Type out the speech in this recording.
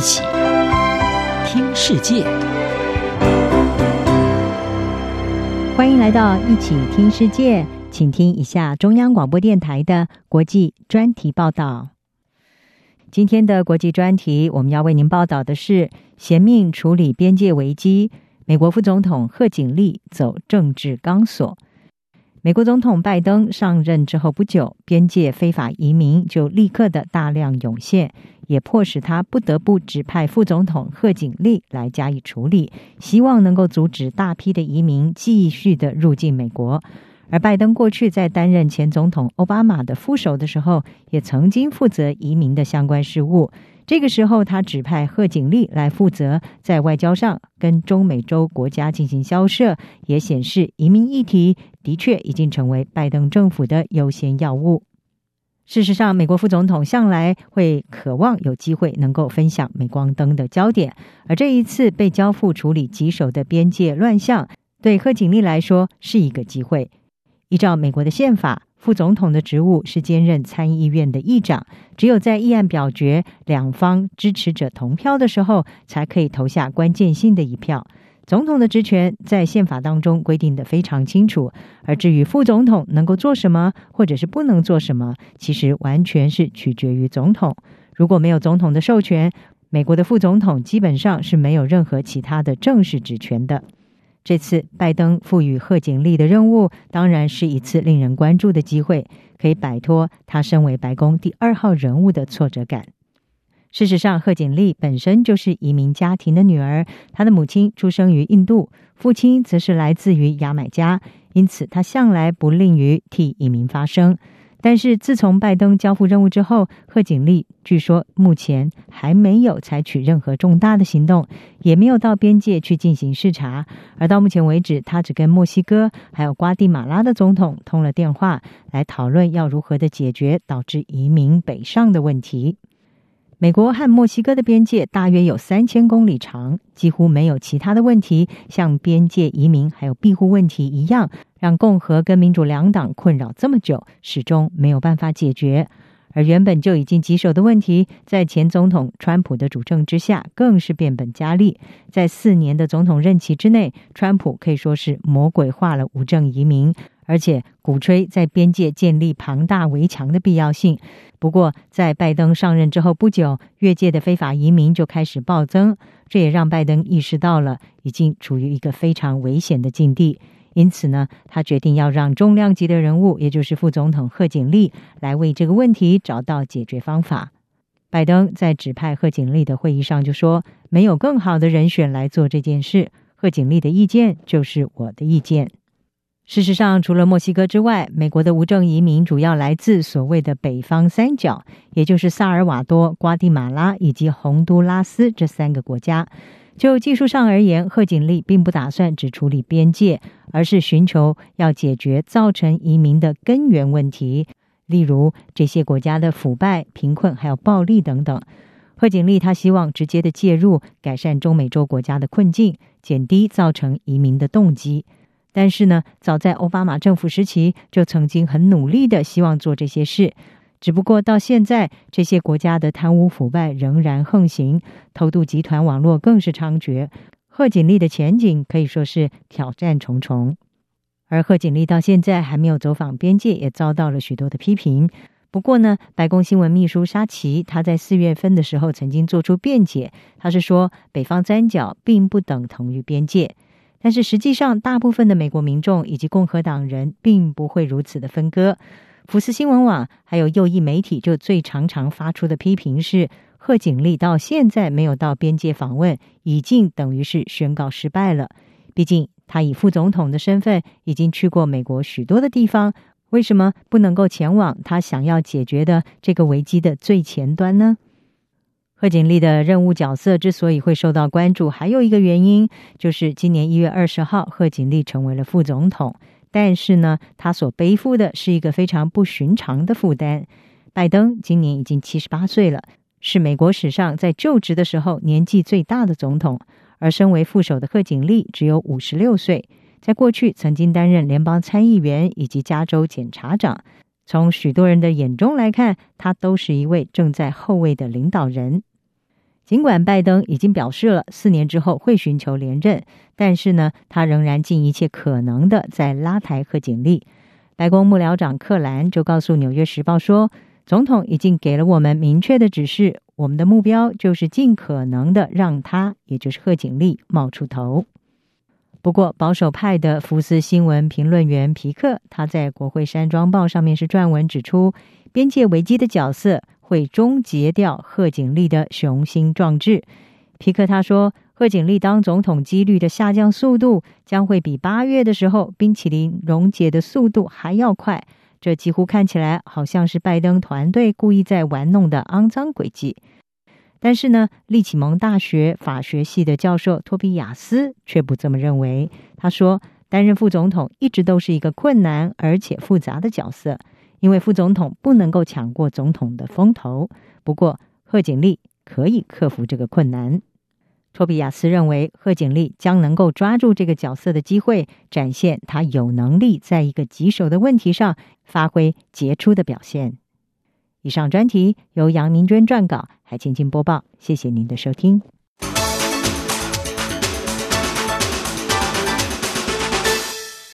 一起听世界，欢迎来到一起听世界，请听一下中央广播电台的国际专题报道。今天的国际专题，我们要为您报道的是：衔命处理边界危机，美国副总统贺锦丽走政治钢索。美国总统拜登上任之后不久，边界非法移民就立刻的大量涌现，也迫使他不得不指派副总统贺锦丽来加以处理，希望能够阻止大批的移民继续的入境美国。而拜登过去在担任前总统奥巴马的副手的时候，也曾经负责移民的相关事务。这个时候，他指派贺锦丽来负责在外交上跟中美洲国家进行交涉，也显示移民议题的确已经成为拜登政府的优先要务。事实上，美国副总统向来会渴望有机会能够分享镁光灯的焦点，而这一次被交付处理棘手的边界乱象，对贺锦丽来说是一个机会。依照美国的宪法，副总统的职务是兼任参议院的议长，只有在议案表决两方支持者同票的时候，才可以投下关键性的一票。总统的职权在宪法当中规定的非常清楚，而至于副总统能够做什么，或者是不能做什么，其实完全是取决于总统。如果没有总统的授权，美国的副总统基本上是没有任何其他的正式职权的。这次拜登赋予贺锦丽的任务，当然是一次令人关注的机会，可以摆脱他身为白宫第二号人物的挫折感。事实上，贺锦丽本身就是移民家庭的女儿，她的母亲出生于印度，父亲则是来自于牙买加，因此她向来不吝于替移民发声。但是自从拜登交付任务之后，贺锦丽据说目前还没有采取任何重大的行动，也没有到边界去进行视察。而到目前为止，他只跟墨西哥还有瓜地马拉的总统通了电话，来讨论要如何的解决导致移民北上的问题。美国和墨西哥的边界大约有三千公里长，几乎没有其他的问题，像边界移民还有庇护问题一样，让共和跟民主两党困扰这么久，始终没有办法解决。而原本就已经棘手的问题，在前总统川普的主政之下，更是变本加厉。在四年的总统任期之内，川普可以说是魔鬼化了无证移民。而且鼓吹在边界建立庞大围墙的必要性。不过，在拜登上任之后不久，越界的非法移民就开始暴增，这也让拜登意识到了已经处于一个非常危险的境地。因此呢，他决定要让重量级的人物，也就是副总统贺锦丽，来为这个问题找到解决方法。拜登在指派贺锦丽的会议上就说：“没有更好的人选来做这件事，贺锦丽的意见就是我的意见。”事实上，除了墨西哥之外，美国的无证移民主要来自所谓的北方三角，也就是萨尔瓦多、瓜地马拉以及洪都拉斯这三个国家。就技术上而言，贺锦丽并不打算只处理边界，而是寻求要解决造成移民的根源问题，例如这些国家的腐败、贫困还有暴力等等。贺锦丽他希望直接的介入，改善中美洲国家的困境，减低造成移民的动机。但是呢，早在奥巴马政府时期就曾经很努力的希望做这些事，只不过到现在，这些国家的贪污腐败仍然横行，偷渡集团网络更是猖獗。贺锦丽的前景可以说是挑战重重，而贺锦丽到现在还没有走访边界，也遭到了许多的批评。不过呢，白宫新闻秘书沙奇他在四月份的时候曾经做出辩解，他是说北方三角并不等同于边界。但是实际上，大部分的美国民众以及共和党人并不会如此的分割。福斯新闻网还有右翼媒体就最常常发出的批评是：贺锦丽到现在没有到边界访问，已经等于是宣告失败了。毕竟他以副总统的身份已经去过美国许多的地方，为什么不能够前往他想要解决的这个危机的最前端呢？贺锦丽的任务角色之所以会受到关注，还有一个原因就是今年一月二十号，贺锦丽成为了副总统。但是呢，他所背负的是一个非常不寻常的负担。拜登今年已经七十八岁了，是美国史上在就职的时候年纪最大的总统。而身为副手的贺锦丽只有五十六岁，在过去曾经担任联邦参议员以及加州检察长。从许多人的眼中来看，他都是一位正在后位的领导人。尽管拜登已经表示了四年之后会寻求连任，但是呢，他仍然尽一切可能的在拉抬贺锦丽。白宫幕僚长克兰就告诉《纽约时报》说，总统已经给了我们明确的指示，我们的目标就是尽可能的让他，也就是贺锦丽冒出头。不过，保守派的福斯新闻评论员皮克，他在国会山庄报上面是撰文指出，边界危机的角色会终结掉贺锦丽的雄心壮志。皮克他说，贺锦丽当总统几率的下降速度将会比八月的时候冰淇淋溶解的速度还要快。这几乎看起来好像是拜登团队故意在玩弄的肮脏诡计。但是呢，利启蒙大学法学系的教授托比亚斯却不这么认为。他说，担任副总统一直都是一个困难而且复杂的角色。因为副总统不能够抢过总统的风头，不过贺锦丽可以克服这个困难。托比亚斯认为，贺锦丽将能够抓住这个角色的机会，展现他有能力在一个棘手的问题上发挥杰出的表现。以上专题由杨明娟撰稿，海清清播报。谢谢您的收听。